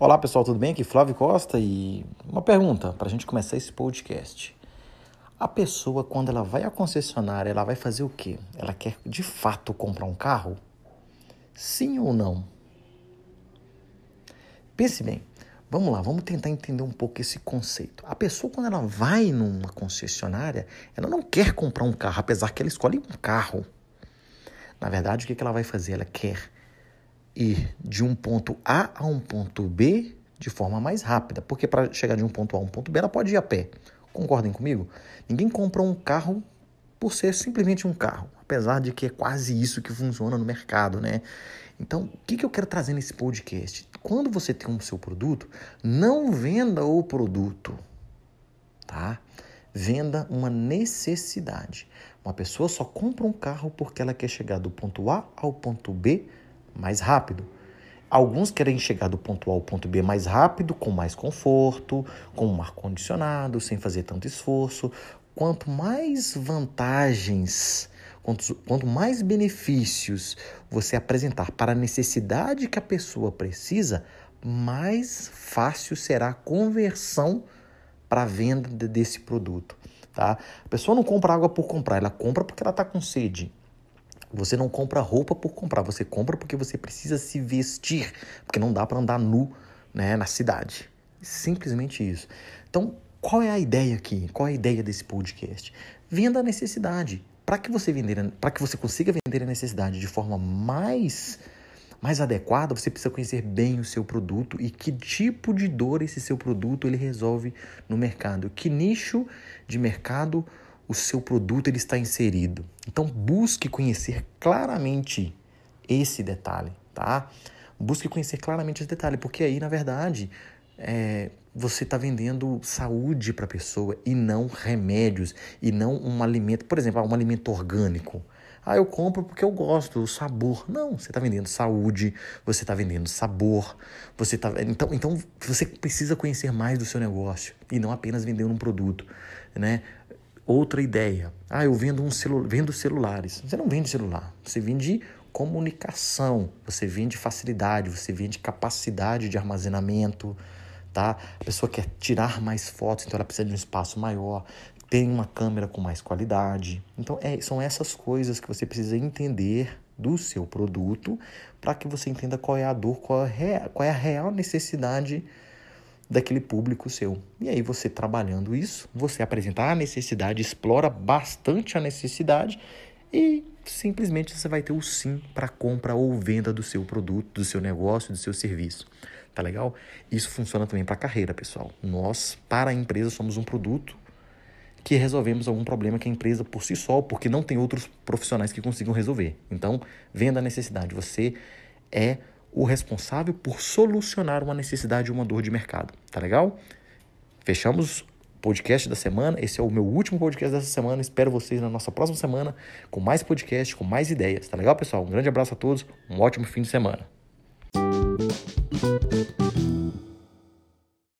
Olá pessoal, tudo bem? Aqui Flávio Costa e uma pergunta para a gente começar esse podcast. A pessoa, quando ela vai à concessionária, ela vai fazer o quê? Ela quer de fato comprar um carro? Sim ou não? Pense bem. Vamos lá, vamos tentar entender um pouco esse conceito. A pessoa, quando ela vai numa concessionária, ela não quer comprar um carro, apesar que ela escolhe um carro. Na verdade, o que ela vai fazer? Ela quer ir de um ponto A a um ponto B de forma mais rápida, porque para chegar de um ponto A a um ponto B, ela pode ir a pé. Concordem comigo? Ninguém compra um carro por ser simplesmente um carro, apesar de que é quase isso que funciona no mercado, né? Então, o que, que eu quero trazer nesse podcast? Quando você tem um seu produto, não venda o produto, tá? Venda uma necessidade. Uma pessoa só compra um carro porque ela quer chegar do ponto A ao ponto B mais rápido. Alguns querem chegar do ponto A ao ponto B mais rápido, com mais conforto, com um ar-condicionado, sem fazer tanto esforço. Quanto mais vantagens, quanto, quanto mais benefícios você apresentar para a necessidade que a pessoa precisa, mais fácil será a conversão para a venda desse produto. Tá? A pessoa não compra água por comprar, ela compra porque ela está com sede. Você não compra roupa por comprar, você compra porque você precisa se vestir, porque não dá para andar nu né, na cidade. Simplesmente isso. Então, qual é a ideia aqui? Qual é a ideia desse podcast? Venda a necessidade. Para que você vender, para que você consiga vender a necessidade de forma mais mais adequada, você precisa conhecer bem o seu produto e que tipo de dor esse seu produto ele resolve no mercado. Que nicho de mercado o seu produto ele está inserido. Então busque conhecer claramente esse detalhe, tá? Busque conhecer claramente esse detalhe, porque aí, na verdade, é, você está vendendo saúde para a pessoa e não remédios, e não um alimento, por exemplo, um alimento orgânico. Ah, eu compro porque eu gosto do sabor. Não, você está vendendo saúde, você está vendendo sabor, você tá então, então você precisa conhecer mais do seu negócio e não apenas vender um produto, né? outra ideia. Ah, eu vendo um celu vendo celulares. Você não vende celular, você vende comunicação, você vende facilidade, você vende capacidade de armazenamento, tá? A pessoa quer tirar mais fotos, então ela precisa de um espaço maior, tem uma câmera com mais qualidade. Então, é, são essas coisas que você precisa entender do seu produto para que você entenda qual é a dor, qual é, qual é a real necessidade daquele público seu. E aí você trabalhando isso, você apresenta a necessidade, explora bastante a necessidade e simplesmente você vai ter o sim para compra ou venda do seu produto, do seu negócio, do seu serviço. Tá legal? Isso funciona também para carreira, pessoal. Nós, para a empresa, somos um produto que resolvemos algum problema que a empresa por si só, porque não tem outros profissionais que consigam resolver. Então, venda a necessidade. Você é o responsável por solucionar uma necessidade ou uma dor de mercado. Tá legal? Fechamos o podcast da semana. Esse é o meu último podcast dessa semana. Espero vocês na nossa próxima semana com mais podcast, com mais ideias. Tá legal, pessoal? Um grande abraço a todos. Um ótimo fim de semana. Thank you.